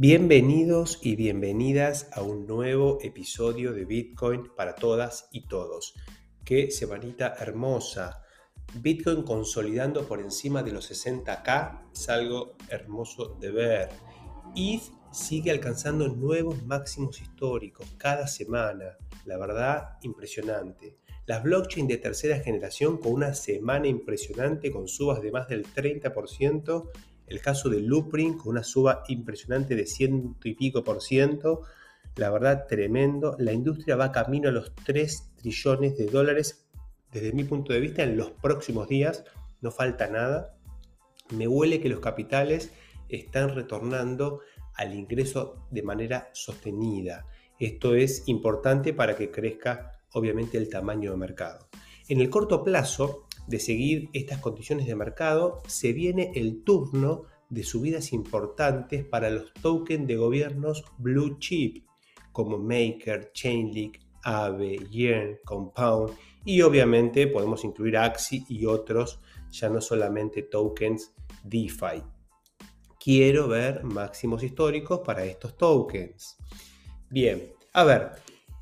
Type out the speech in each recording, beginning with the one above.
Bienvenidos y bienvenidas a un nuevo episodio de Bitcoin para todas y todos. Qué semanita hermosa. Bitcoin consolidando por encima de los 60k es algo hermoso de ver. ETH sigue alcanzando nuevos máximos históricos cada semana. La verdad, impresionante. Las blockchain de tercera generación con una semana impresionante con subas de más del 30% el caso de Loopring con una suba impresionante de ciento y pico por ciento. La verdad, tremendo. La industria va camino a los 3 trillones de dólares desde mi punto de vista en los próximos días. No falta nada. Me huele que los capitales están retornando al ingreso de manera sostenida. Esto es importante para que crezca obviamente el tamaño de mercado. En el corto plazo, de seguir estas condiciones de mercado, se viene el turno de subidas importantes para los tokens de gobiernos blue chip, como Maker, Chainlink, Aave, Yen, Compound y obviamente podemos incluir Axi y otros, ya no solamente tokens DeFi. Quiero ver máximos históricos para estos tokens. Bien, a ver,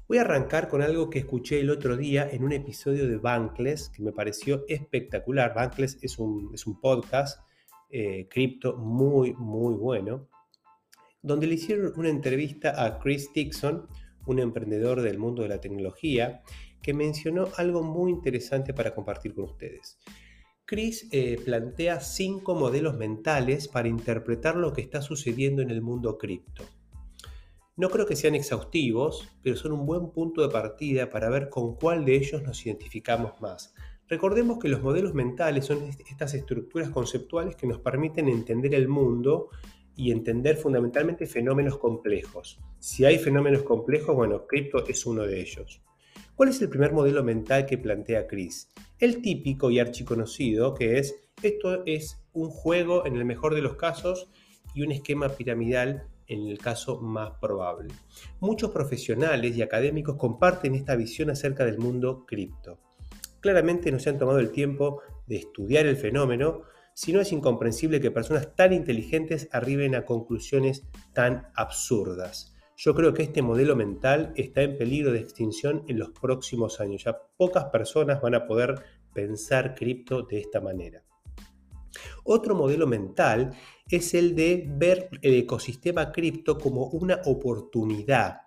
Voy a arrancar con algo que escuché el otro día en un episodio de Bankless que me pareció espectacular. Bankless es un, es un podcast eh, cripto muy, muy bueno, donde le hicieron una entrevista a Chris Dixon, un emprendedor del mundo de la tecnología, que mencionó algo muy interesante para compartir con ustedes. Chris eh, plantea cinco modelos mentales para interpretar lo que está sucediendo en el mundo cripto. No creo que sean exhaustivos, pero son un buen punto de partida para ver con cuál de ellos nos identificamos más. Recordemos que los modelos mentales son estas estructuras conceptuales que nos permiten entender el mundo y entender fundamentalmente fenómenos complejos. Si hay fenómenos complejos, bueno, cripto es uno de ellos. ¿Cuál es el primer modelo mental que plantea Chris? El típico y archiconocido que es, esto es un juego en el mejor de los casos y un esquema piramidal en el caso más probable. Muchos profesionales y académicos comparten esta visión acerca del mundo cripto. Claramente no se han tomado el tiempo de estudiar el fenómeno, si no es incomprensible que personas tan inteligentes arriben a conclusiones tan absurdas. Yo creo que este modelo mental está en peligro de extinción en los próximos años. Ya pocas personas van a poder pensar cripto de esta manera. Otro modelo mental es el de ver el ecosistema cripto como una oportunidad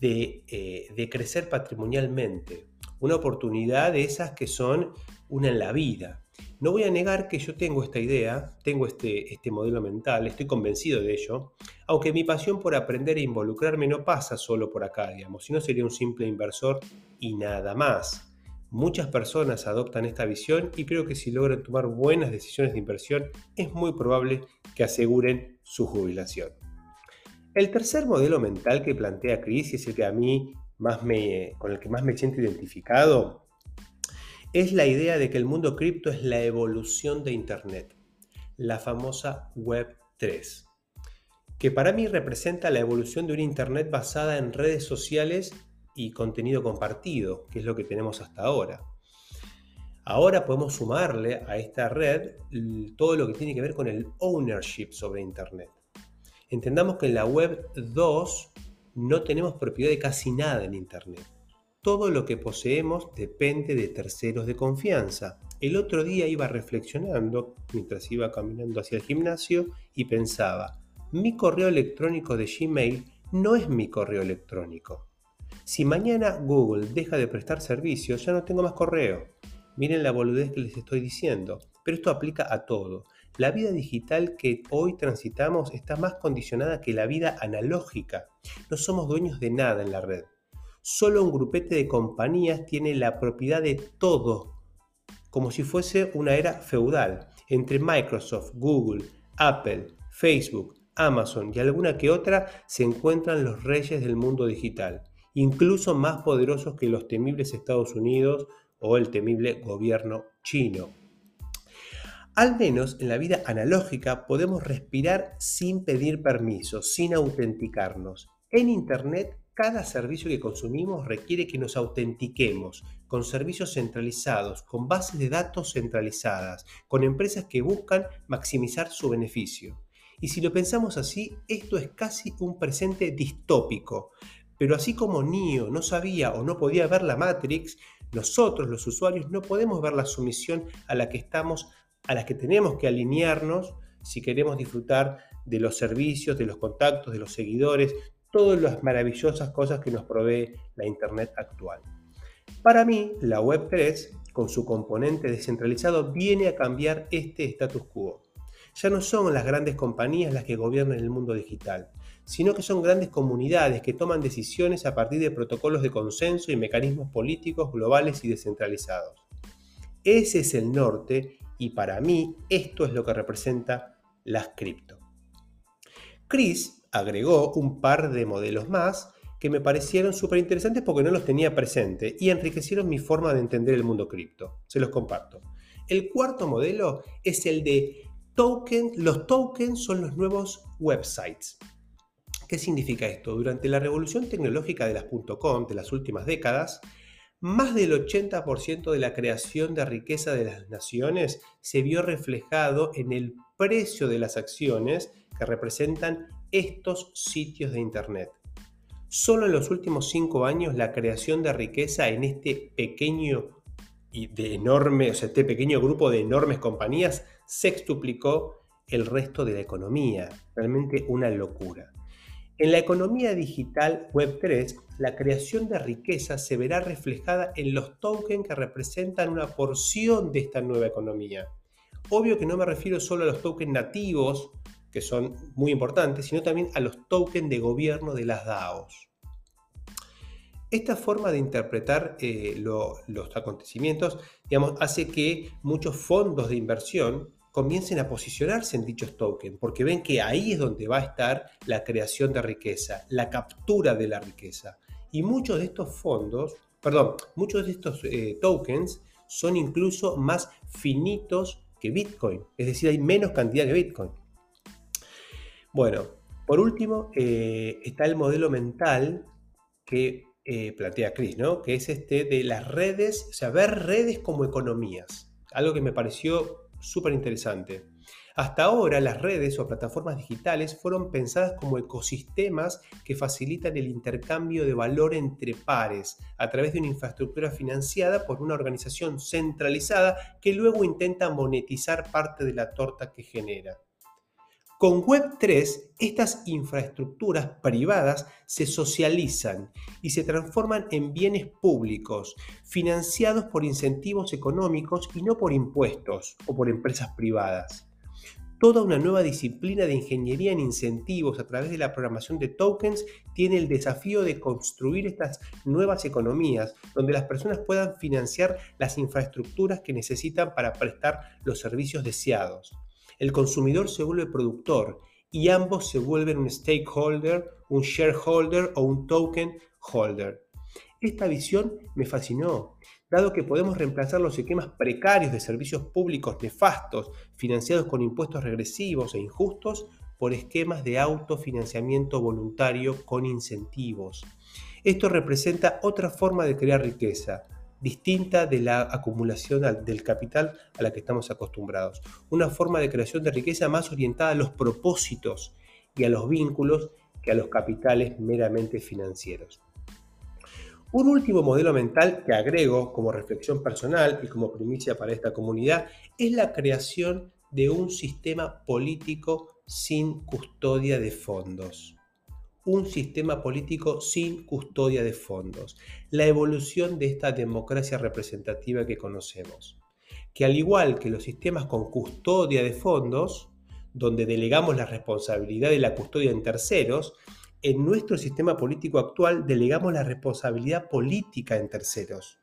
de, eh, crecer patrimonialmente, una oportunidad de esas que son una en la vida. No voy a negar que yo tengo esta idea, tengo este, este modelo mental, estoy convencido de ello, aunque mi pasión por aprender e involucrarme no pasa solo por acá, digamos, sino sería un simple inversor y nada más. Muchas personas adoptan esta visión y creo que si logran tomar buenas decisiones de inversión es muy probable que aseguren su jubilación. El tercer modelo mental que plantea Chris y es el que a mí más me, con el que más me siento identificado es la idea de que el mundo cripto es la evolución de Internet, la famosa Web 3, que para mí representa la evolución de una Internet basada en redes sociales y contenido compartido, que es lo que tenemos hasta ahora. Ahora podemos sumarle a esta red todo lo que tiene que ver con el ownership sobre Internet. Entendamos que en la web 2 no tenemos propiedad de casi nada en Internet. Todo lo que poseemos depende de terceros de confianza. El otro día iba reflexionando mientras iba caminando hacia el gimnasio y pensaba, mi correo electrónico de Gmail no es mi correo electrónico. Si mañana Google deja de prestar servicios, ya no tengo más correo. Miren la boludez que les estoy diciendo, pero esto aplica a todo. La vida digital que hoy transitamos está más condicionada que la vida analógica. No somos dueños de nada en la red. Solo un grupete de compañías tiene la propiedad de todo, como si fuese una era feudal. Entre Microsoft, Google, Apple, Facebook, Amazon y alguna que otra se encuentran los reyes del mundo digital incluso más poderosos que los temibles Estados Unidos o el temible gobierno chino. Al menos en la vida analógica podemos respirar sin pedir permiso, sin autenticarnos. En Internet, cada servicio que consumimos requiere que nos autentiquemos con servicios centralizados, con bases de datos centralizadas, con empresas que buscan maximizar su beneficio. Y si lo pensamos así, esto es casi un presente distópico. Pero así como Neo no sabía o no podía ver la Matrix, nosotros los usuarios no podemos ver la sumisión a la que estamos, a la que tenemos que alinearnos si queremos disfrutar de los servicios, de los contactos, de los seguidores, todas las maravillosas cosas que nos provee la Internet actual. Para mí, la Web3, con su componente descentralizado, viene a cambiar este status quo. Ya no son las grandes compañías las que gobiernan el mundo digital, sino que son grandes comunidades que toman decisiones a partir de protocolos de consenso y mecanismos políticos globales y descentralizados. Ese es el norte y para mí esto es lo que representa las cripto. Chris agregó un par de modelos más que me parecieron súper interesantes porque no los tenía presente y enriquecieron mi forma de entender el mundo cripto. Se los comparto. El cuarto modelo es el de token. Los tokens son los nuevos websites. ¿Qué significa esto? Durante la revolución tecnológica de las .com de las últimas décadas, más del 80% de la creación de riqueza de las naciones se vio reflejado en el precio de las acciones que representan estos sitios de Internet. Solo en los últimos cinco años la creación de riqueza en este pequeño y de enorme, o sea, este pequeño grupo de enormes compañías sextuplicó el resto de la economía. Realmente una locura. En la economía digital Web3, la creación de riqueza se verá reflejada en los tokens que representan una porción de esta nueva economía. Obvio que no me refiero solo a los tokens nativos que son muy importantes, sino también a los tokens de gobierno de las DAOs. Esta forma de interpretar eh, los acontecimientos hace que muchos fondos de inversión comiencen a posicionarse en dichos tokens, porque ven que ahí es donde va a estar la creación de riqueza, la captura de la riqueza. Y muchos de estos fondos, perdón, muchos de estos eh, tokens son incluso más finitos que Bitcoin, es decir, hay menos cantidad de Bitcoin. Bueno, por último, eh, está el modelo mental que eh, plantea Chris, ¿no? Que es este de las redes, o sea, ver redes como economías. Algo que me pareció súper interesante. Hasta ahora las redes o plataformas digitales fueron pensadas como ecosistemas que facilitan el intercambio de valor entre pares a través de una infraestructura financiada por una organización centralizada que luego intenta monetizar parte de la torta que genera. Con Web3, estas infraestructuras privadas se socializan y se transforman en bienes públicos, financiados por incentivos económicos y no por impuestos o por empresas privadas. Toda una nueva disciplina de ingeniería en incentivos a través de la programación de tokens tiene el desafío de construir estas nuevas economías donde las personas puedan financiar las infraestructuras que necesitan para prestar los servicios deseados el consumidor se vuelve productor y ambos se vuelven un stakeholder, un shareholder o un token holder. Esta visión me fascinó, dado que podemos reemplazar los esquemas precarios de servicios públicos nefastos, financiados con impuestos regresivos e injustos, por esquemas de autofinanciamiento voluntario con incentivos. Esto representa otra forma de crear riqueza, distinta de la acumulación del capital a la que estamos acostumbrados. Una forma de creación de riqueza más orientada a los propósitos y a los vínculos que a los capitales meramente financieros. Un último modelo mental que agrego como reflexión personal y como primicia para esta comunidad es la creación de un sistema político sin custodia de fondos un sistema político sin custodia de fondos, la evolución de esta democracia representativa que conocemos, que al igual que los sistemas con custodia de fondos, donde delegamos la responsabilidad de la custodia en terceros, en nuestro sistema político actual delegamos la responsabilidad política en terceros.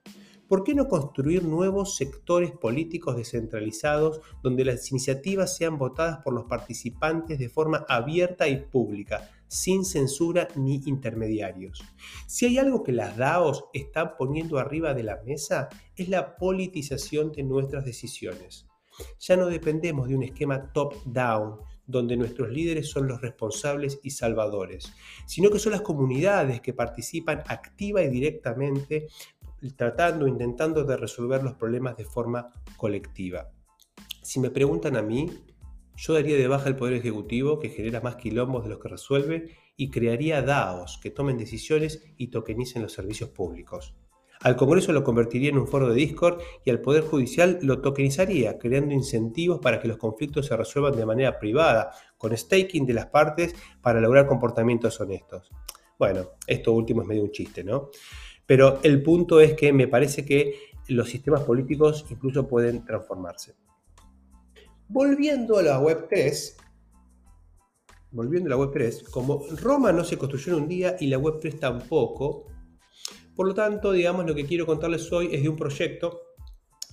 ¿Por qué no construir nuevos sectores políticos descentralizados donde las iniciativas sean votadas por los participantes de forma abierta y pública, sin censura ni intermediarios? Si hay algo que las DAOs están poniendo arriba de la mesa es la politización de nuestras decisiones. Ya no dependemos de un esquema top-down, donde nuestros líderes son los responsables y salvadores, sino que son las comunidades que participan activa y directamente tratando, intentando de resolver los problemas de forma colectiva. Si me preguntan a mí, Yo daría de baja el Poder Ejecutivo, que genera más quilombos de los que resuelve, y crearía DAOs, que tomen decisiones y tokenicen los servicios públicos. Al Congreso lo convertiría en un foro de Discord y al Poder Judicial lo tokenizaría, creando incentivos para que los conflictos se resuelvan de manera privada, con staking de las partes para lograr comportamientos honestos. Bueno, esto último es medio un chiste, ¿no? Pero el punto es que me parece que los sistemas políticos incluso pueden transformarse. Volviendo a la Web 3, volviendo a la Web 3, como Roma no se construyó en un día y la Web 3 tampoco, por lo tanto, digamos, lo que quiero contarles hoy es de un proyecto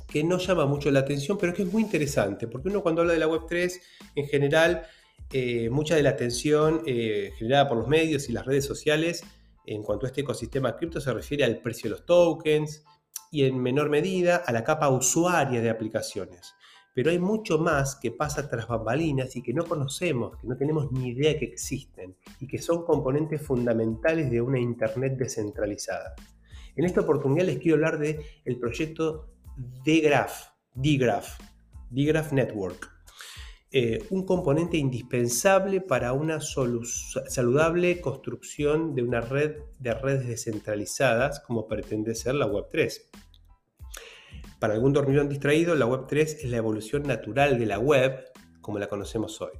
que no llama mucho la atención, pero que es muy interesante, porque uno cuando habla de la Web3, en general, eh, mucha de la atención eh, generada por los medios y las redes sociales en cuanto a este ecosistema cripto se refiere al precio de los tokens y en menor medida a la capa usuaria de aplicaciones. Pero hay mucho más que pasa tras bambalinas y que no conocemos, que no tenemos ni idea que existen y que son componentes fundamentales de una Internet descentralizada. En esta oportunidad les quiero hablar del el proyecto DGraph, DGraph, DGraph Network. Eh, un componente indispensable para una saludable construcción de una red de redes descentralizadas como pretende ser la Web3. Para algún dormilón distraído, la Web3 es la evolución natural de la web como la conocemos hoy.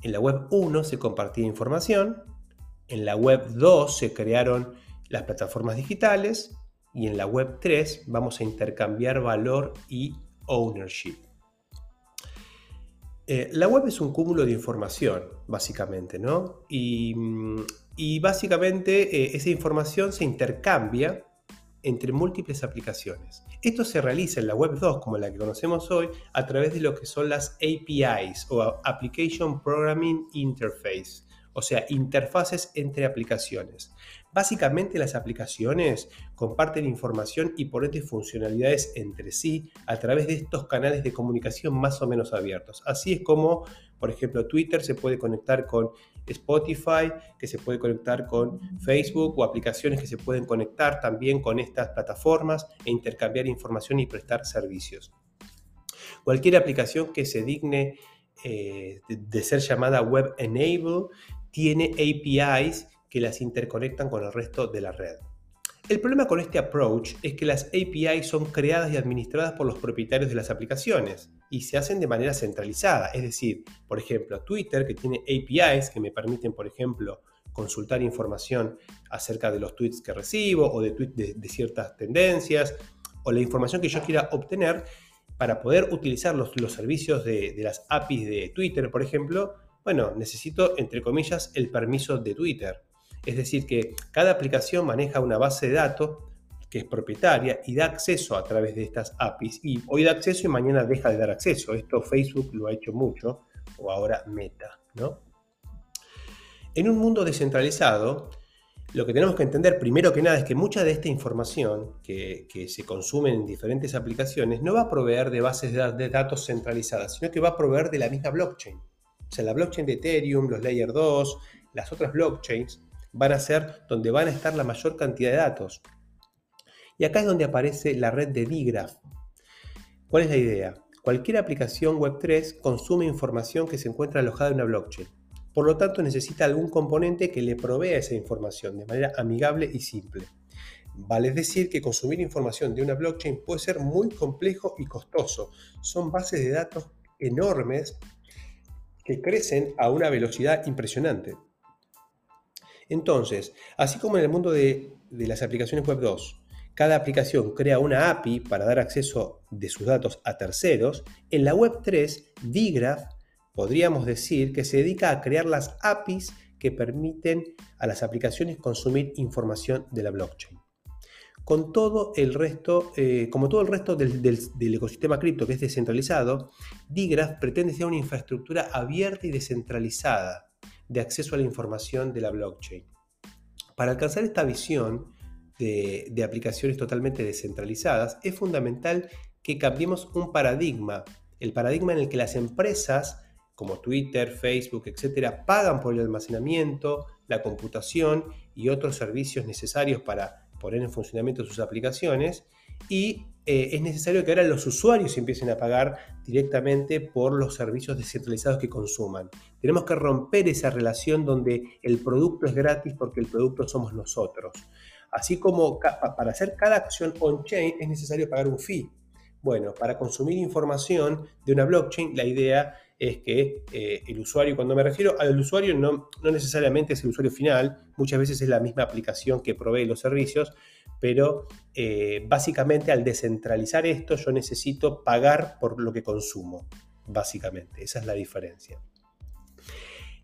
En la Web 1 se compartía información, en la Web 2 se crearon las plataformas digitales y en la web 3 vamos a intercambiar valor y ownership. Eh, la web es un cúmulo de información, básicamente, ¿no? Y, básicamente eh, esa información se intercambia entre múltiples aplicaciones. Esto se realiza en la web 2, como la que conocemos hoy, a través de lo que son las APIs o Application Programming Interface, o sea, interfaces entre aplicaciones. Básicamente las aplicaciones comparten información y por funcionalidades entre sí a través de estos canales de comunicación más o menos abiertos. Así es como, por ejemplo, Twitter se puede conectar con Spotify, que se puede conectar con Facebook o aplicaciones que se pueden conectar también con estas plataformas e intercambiar información y prestar servicios. Cualquier aplicación que se digne eh, de ser llamada Web Enable tiene APIs que las interconectan con el resto de la red. El problema con este approach es que las APIs son creadas y administradas por los propietarios de las aplicaciones y se hacen de manera centralizada. Es decir, por ejemplo, Twitter, que tiene APIs que me permiten, por ejemplo, consultar información acerca de los tweets que recibo o de tweets de, ciertas tendencias o la información que yo quiera obtener para poder utilizar los, servicios de, de las APIs de Twitter, por ejemplo, bueno, necesito, entre comillas, el permiso de Twitter. Es decir, que cada aplicación maneja una base de datos que es propietaria y da acceso a través de estas APIs. Y hoy da acceso y mañana deja de dar acceso. Esto Facebook lo ha hecho mucho, o ahora Meta. ¿no? En un mundo descentralizado, lo que tenemos que entender primero que nada es que mucha de esta información que, se consume en diferentes aplicaciones no va a proveer de bases de datos centralizadas, sino que va a proveer de la misma blockchain. O sea, la blockchain de Ethereum, los Layer 2, las otras blockchains van a ser donde van a estar la mayor cantidad de datos. Y acá es donde aparece la red de Digraph. ¿Cuál es la idea? Cualquier aplicación Web3 consume información que se encuentra alojada en una blockchain. Por lo tanto, necesita algún componente que le provea esa información de manera amigable y simple. Vale decir que consumir información de una blockchain puede ser muy complejo y costoso. Son bases de datos enormes que crecen a una velocidad impresionante. Entonces, así como en el mundo de, las aplicaciones Web 2, cada aplicación crea una API para dar acceso de sus datos a terceros, en la Web 3, Digraph podríamos decir que se dedica a crear las APIs que permiten a las aplicaciones consumir información de la blockchain. Con todo el resto, eh, como todo el resto del, del ecosistema cripto que es descentralizado, Digraph pretende ser una infraestructura abierta y descentralizada de acceso a la información de la blockchain. Para alcanzar esta visión de, aplicaciones totalmente descentralizadas, es fundamental que cambiemos un paradigma, el paradigma en el que las empresas como Twitter, Facebook, etcétera, pagan por el almacenamiento, la computación y otros servicios necesarios para poner en funcionamiento sus aplicaciones, y eh, es necesario que ahora los usuarios empiecen a pagar directamente por los servicios descentralizados que consuman. Tenemos que romper esa relación donde el producto es gratis porque el producto somos nosotros. Así como para hacer cada acción on-chain es necesario pagar un fee. Bueno, para consumir información de una blockchain, la idea es que eh, el usuario, cuando me refiero al usuario, no, necesariamente es el usuario final, muchas veces es la misma aplicación que provee los servicios, pero eh, básicamente al descentralizar esto yo necesito pagar por lo que consumo, básicamente, esa es la diferencia.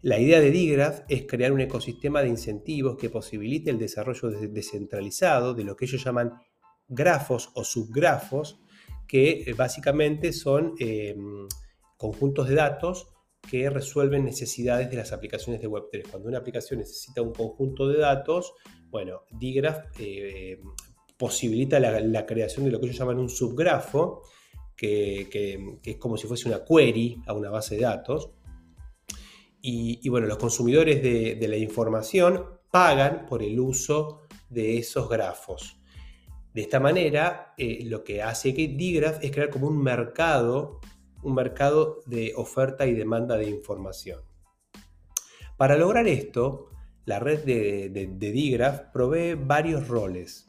La idea de Digraph es crear un ecosistema de incentivos que posibilite el desarrollo descentralizado de lo que ellos llaman grafos o subgrafos, que eh, básicamente son em, conjuntos de datos que resuelven necesidades de las aplicaciones de Web3. Cuando una aplicación necesita un conjunto de datos, bueno, Digraph eh, posibilita la, creación de lo que ellos llaman un subgrafo, que, es como si fuese una query a una base de datos. Y, bueno, los consumidores de, la información pagan por el uso de esos grafos. De esta manera, eh, lo que hace que Digraph es crear como un mercado, un mercado de oferta y demanda de información. Para lograr esto, la red de, de, Digraph provee varios roles.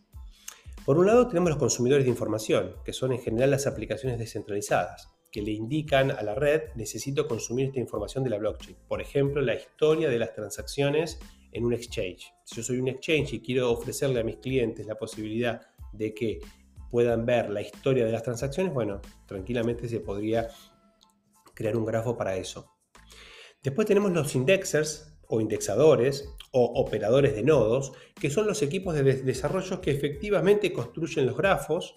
Por un lado tenemos los consumidores de información, que son en general las aplicaciones descentralizadas, que le indican a la red necesito consumir esta información de la blockchain. Por ejemplo, la historia de las transacciones en un exchange. Si yo soy un exchange y quiero ofrecerle a mis clientes la posibilidad de que puedan ver la historia de las transacciones, bueno, tranquilamente se podría crear un grafo para eso. Después tenemos los indexers, o indexadores o operadores de nodos, que son los equipos de desarrollo que efectivamente construyen los grafos,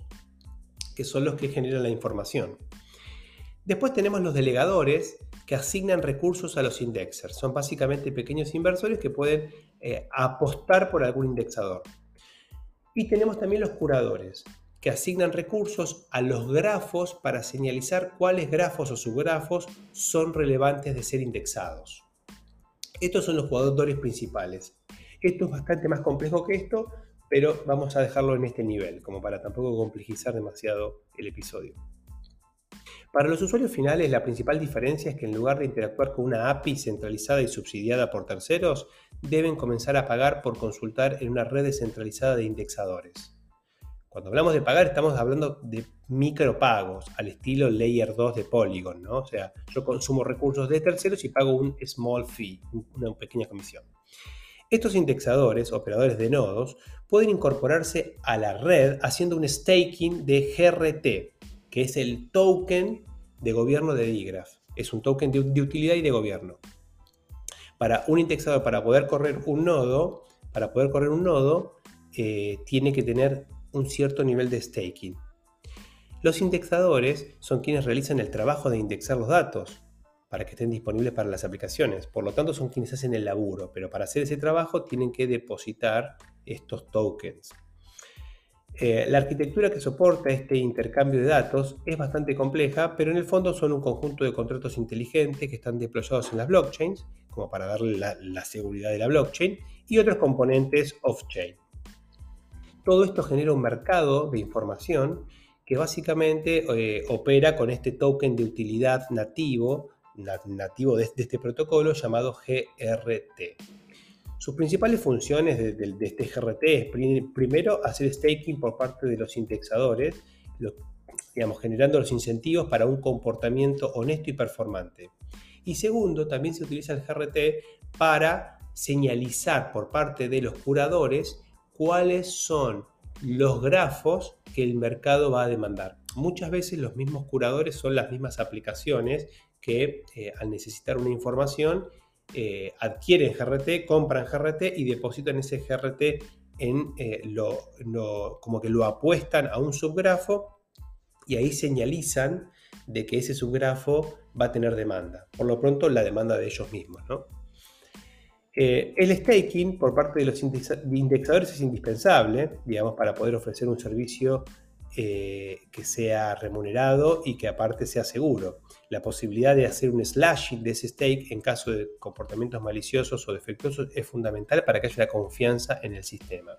que son los que generan la información. Después tenemos los delegadores que asignan recursos a los indexers. Son básicamente pequeños inversores que pueden eh, apostar por algún indexador. Y tenemos también los curadores, que asignan recursos a los grafos para señalizar cuáles grafos o subgrafos son relevantes de ser indexados. Estos son los jugadores principales. Esto es bastante más complejo que esto, pero vamos a dejarlo en este nivel, como para tampoco complejizar demasiado el episodio. Para los usuarios finales, la principal diferencia es que en lugar de interactuar con una API centralizada y subsidiada por terceros, deben comenzar a pagar por consultar en una red descentralizada de indexadores. Cuando hablamos de pagar, estamos hablando de micropagos, al estilo Layer 2 de Polygon, ¿no? O sea, yo consumo recursos de terceros y pago un small fee, una pequeña comisión. Estos indexadores, operadores de nodos, pueden incorporarse a la red haciendo un staking de GRT, que es el token de gobierno de Digraph. Es un token de, utilidad y de gobierno. Para un indexador, para poder correr un nodo, para poder correr un nodo, eh, tiene que tener un cierto nivel de staking. Los indexadores son quienes realizan el trabajo de indexar los datos para que estén disponibles para las aplicaciones. Por lo tanto, son quienes hacen el laburo, pero para hacer ese trabajo tienen que depositar estos tokens. Eh, la arquitectura que soporta este intercambio de datos es bastante compleja, pero en el fondo son un conjunto de contratos inteligentes que están deployados en las blockchains, como para darle la seguridad de la blockchain, y otros componentes off-chain. Todo esto genera un mercado de información que básicamente eh, opera con este token de utilidad nativo, nativo de, este protocolo llamado GRT. Sus principales funciones de, este GRT es primero hacer staking por parte de los indexadores, digamos, generando los incentivos para un comportamiento honesto y performante. Y segundo, también se utiliza el GRT para señalizar por parte de los curadores cuáles son los grafos que el mercado va a demandar. Muchas veces los mismos curadores son las mismas aplicaciones que eh, al necesitar una información eh, adquieren GRT, compran GRT y depositan ese GRT en eh, lo, como que lo apuestan a un subgrafo y ahí señalizan de que ese subgrafo va a tener demanda. Por lo pronto la demanda de ellos mismos. Eh, el staking por parte de los indexadores es indispensable, digamos, para poder ofrecer un servicio que sea remunerado y que aparte sea seguro. La posibilidad de hacer un slashing de ese stake en caso de comportamientos maliciosos o defectuosos es fundamental para que haya una confianza en el sistema.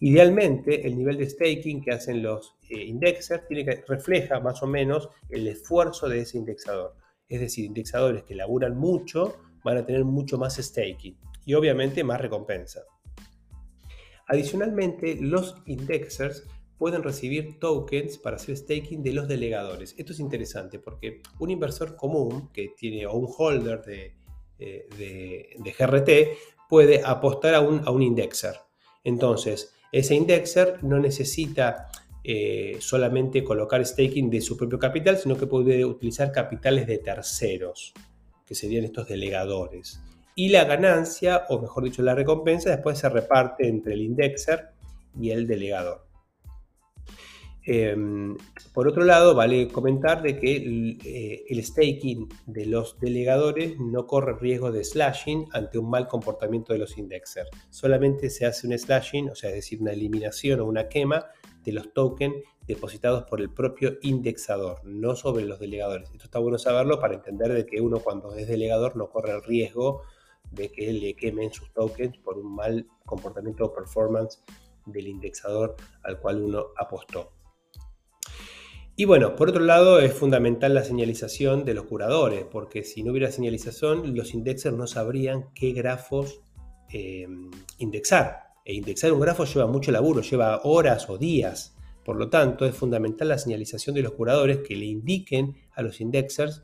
Idealmente, el nivel de staking que hacen los eh, indexers refleja más o menos el esfuerzo de ese indexador. Es decir, indexadores que laburan mucho van a tener mucho más staking y obviamente más recompensa. Adicionalmente, los indexers pueden recibir tokens para hacer staking de los delegadores. Esto es interesante porque un inversor común que tiene o un holder de, eh, GRT puede apostar a un, a un indexer. Entonces, ese indexer no necesita eh, solamente colocar staking de su propio capital, sino que puede utilizar capitales de terceros, que serían estos delegadores. Y la ganancia, o mejor dicho, la recompensa, después se reparte entre el indexer y el delegador. Em, por otro lado, vale comentar de que eh, el, staking de los delegadores no corre riesgo de slashing ante un mal comportamiento de los indexers. Solamente se hace un slashing, o sea, es decir, una eliminación o una quema de los tokens depositados por el propio indexador, no sobre los delegadores. Esto está bueno saberlo para entender de que uno cuando es delegador no corre el riesgo de que le quemen sus tokens por un mal comportamiento o performance del indexador al cual uno apostó. Y bueno, por otro lado es fundamental la señalización de los curadores, porque si no hubiera señalización, los indexers no sabrían qué grafos eh, indexar. E indexar un grafo lleva mucho laburo, lleva horas o días. Por lo tanto, es fundamental la señalización de los curadores que le indiquen a los indexers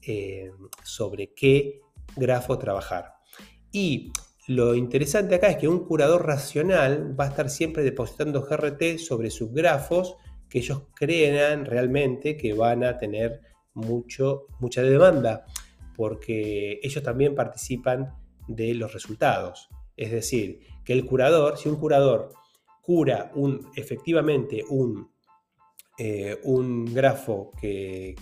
eh, sobre qué grafo trabajar. Y lo interesante acá es que un curador racional va a estar siempre depositando GRT sobre sus grafos que ellos crean realmente que van a tener mucho, mucha demanda, porque ellos también participan de los resultados. Es decir, que el curador, si un curador cura un, efectivamente un, eh, un grafo que,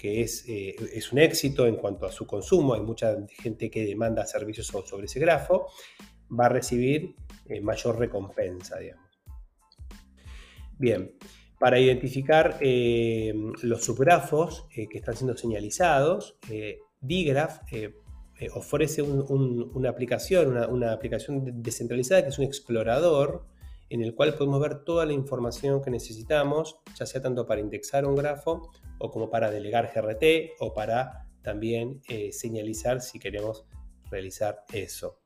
es, eh, es, un éxito en cuanto a su consumo, hay mucha gente que demanda servicios sobre ese grafo, va a recibir eh, mayor recompensa, digamos. Bien, para identificar los subgrafos que están siendo señalizados, Digraph ofrece una aplicación, una, aplicación descentralizada que es un explorador en el cual podemos ver toda la información que necesitamos, ya sea tanto para indexar un grafo o como para delegar GRT o para también eh, señalizar si queremos realizar eso.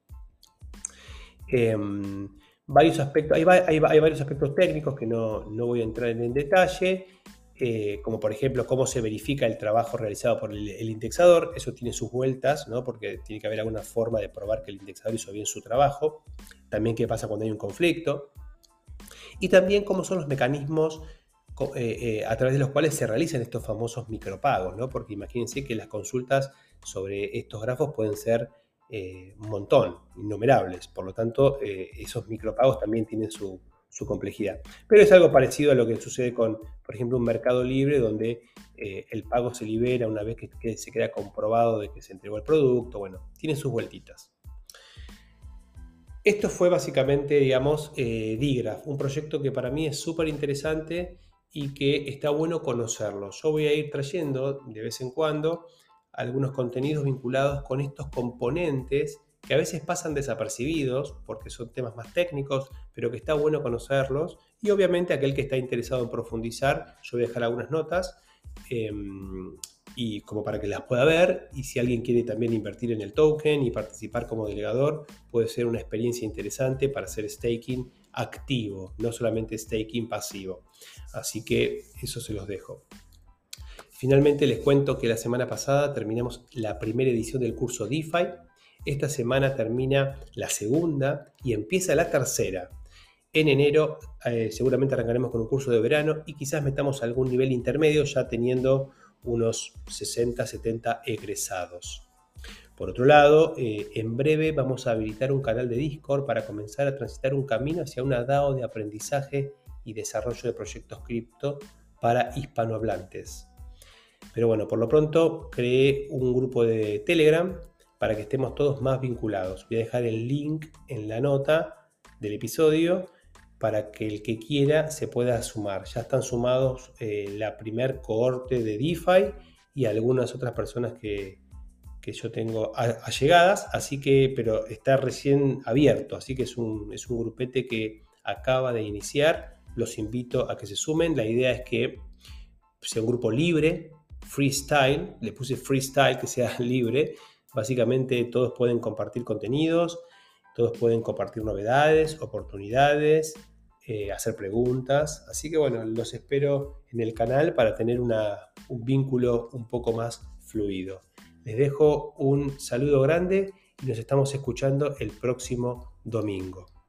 Em, varios aspectos, hay, varios aspectos técnicos que no, voy a entrar en, detalle, eh, como por ejemplo cómo se verifica el trabajo realizado por el, el, indexador, eso tiene sus vueltas, ¿no? porque tiene que haber alguna forma de probar que el indexador hizo bien su trabajo, también qué pasa cuando hay un conflicto, y también cómo son los mecanismos eh, eh, a través de los cuales se realizan estos famosos micropagos, ¿no? porque imagínense que las consultas sobre estos grafos pueden ser eh, un montón, innumerables, por lo tanto esos micropagos también tienen su, complejidad. Pero es algo parecido a lo que sucede con, por ejemplo, un mercado libre donde el pago se libera una vez que, se queda comprobado de que se entregó el producto, bueno, tiene sus vueltitas. Esto fue básicamente, digamos, eh, Digraph, un proyecto que para mí es súper interesante y que está bueno conocerlo. Yo voy a ir trayendo de vez en cuando algunos contenidos vinculados con estos componentes que a veces pasan desapercibidos porque son temas más técnicos, pero que está bueno conocerlos. Y obviamente aquel que está interesado en profundizar, yo voy a dejar algunas notas. Em, y como para que las pueda ver y si alguien quiere también invertir en el token y participar como delegador, puede ser una experiencia interesante para hacer staking activo, no solamente staking pasivo. Así que eso se los dejo. Finalmente les cuento que la semana pasada terminamos la primera edición del curso DeFi. Esta semana termina la segunda y empieza la tercera. En enero eh, seguramente arrancaremos con un curso de verano y quizás metamos algún nivel intermedio ya teniendo unos 60, 70 egresados. Por otro lado, eh, en breve vamos a habilitar un canal de Discord para comenzar a transitar un camino hacia una DAO de aprendizaje y desarrollo de proyectos cripto para hispanohablantes. Pero bueno, por lo pronto creé un grupo de Telegram para que estemos todos más vinculados. Voy a dejar el link en la nota del episodio para que el que quiera se pueda sumar. Ya están sumados eh, la primer cohorte de DeFi y algunas otras personas que, yo tengo allegadas, así que, pero está recién abierto, así que es un, es un grupete que acaba de iniciar. Los invito a que se sumen. La idea es que sea un grupo libre, freestyle. Le puse freestyle, que sea libre. Básicamente todos pueden compartir contenidos, todos pueden compartir novedades, oportunidades, eh, hacer preguntas. Así que bueno, los espero en el canal para tener un vínculo un poco más fluido. Les dejo un saludo grande y nos estamos escuchando el próximo domingo.